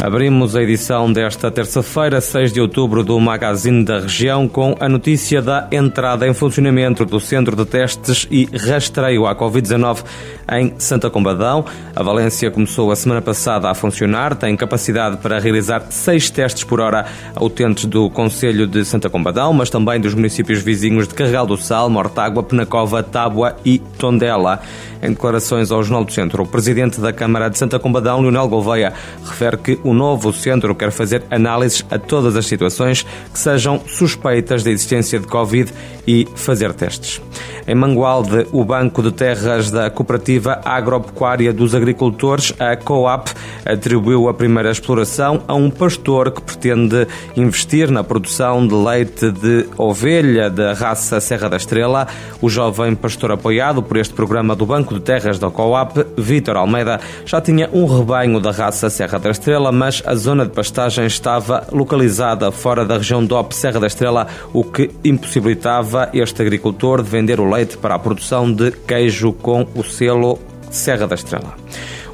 Abrimos a edição desta terça-feira, 6 de outubro, do Magazine da Região, com a notícia da entrada em funcionamento do Centro de Testes e Rastreio à Covid-19 em Santa Combadão. A Valência começou a semana passada a funcionar, tem capacidade para realizar seis testes por hora a utentes do Conselho de Santa Combadão, mas também dos municípios vizinhos de Carregal do Sal, Mortágua, Penacova, Tábua e Tondela. Em declarações ao Jornal do Centro, o presidente da Câmara de Santa Combadão, Leonel Gouveia, refere que o novo centro quer fazer análises a todas as situações que sejam suspeitas da existência de Covid e fazer testes. Em Mangualde, o Banco de Terras da Cooperativa Agropecuária dos Agricultores, a COAP, atribuiu a primeira exploração a um pastor que pretende investir na produção de leite de ovelha da raça Serra da Estrela. O jovem pastor apoiado por este programa do Banco de Terras da COAP, Vítor Almeida, já tinha um rebanho da raça Serra da Estrela, mas a zona de pastagem estava localizada fora da região DOP Serra da Estrela, o que impossibilitava este agricultor de vender o leite para a produção de queijo com o selo Serra da Estrela.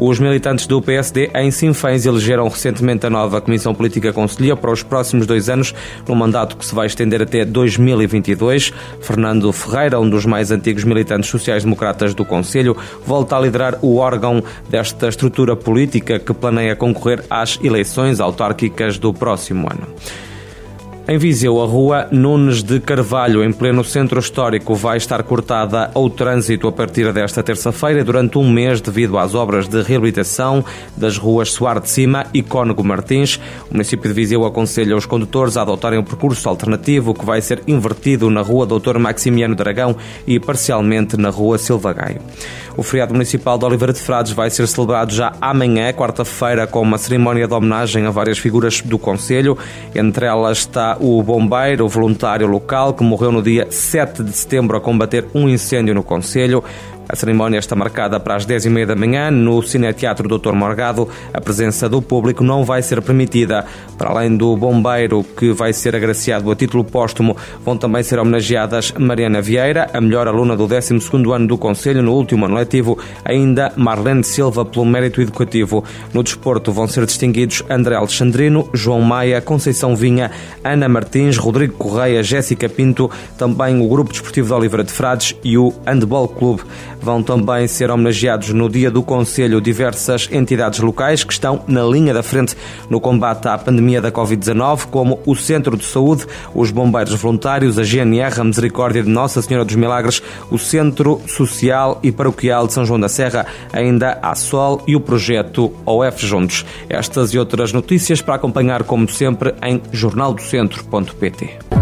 Os militantes do PSD em Sinfãs elegeram recentemente a nova Comissão Política Conselhia para os próximos dois anos, num mandato que se vai estender até 2022. Fernando Ferreira, um dos mais antigos militantes sociais-democratas do Conselho, volta a liderar o órgão desta estrutura política que planeia concorrer às eleições autárquicas do próximo ano. Em Viseu, a rua Nunes de Carvalho, em pleno centro histórico, vai estar cortada ao trânsito a partir desta terça-feira durante um mês devido às obras de reabilitação das ruas Soar de Cima e Cónego Martins. O município de Viseu aconselha os condutores a adotarem um percurso alternativo que vai ser invertido na rua Doutor Maximiano Dragão e parcialmente na rua Silva Gaio. O feriado municipal de Oliveira de Frades vai ser celebrado já amanhã, quarta-feira, com uma cerimónia de homenagem a várias figuras do Conselho. Entre elas está o bombeiro voluntário local que morreu no dia 7 de setembro a combater um incêndio no Conselho. A cerimónia está marcada para as 10h30 da manhã no Cineteatro Dr. Morgado. A presença do público não vai ser permitida. Para além do bombeiro, que vai ser agraciado a título póstumo, vão também ser homenageadas Mariana Vieira, a melhor aluna do 12º ano do Conselho no último ano letivo, ainda Marlene Silva pelo mérito educativo. No desporto vão ser distinguidos André Alexandrino, João Maia, Conceição Vinha, Ana Martins, Rodrigo Correia, Jéssica Pinto, também o Grupo Desportivo de Oliveira de Frades e o Handball Clube. Vão também ser homenageados no Dia do Conselho diversas entidades locais que estão na linha da frente no combate à pandemia da Covid-19, como o Centro de Saúde, os Bombeiros Voluntários, a GNR, a Misericórdia de Nossa Senhora dos Milagres, o Centro Social e Paroquial de São João da Serra, ainda a Sol e o projeto OF Juntos. Estas e outras notícias para acompanhar, como sempre, em jornaldocentro.pt.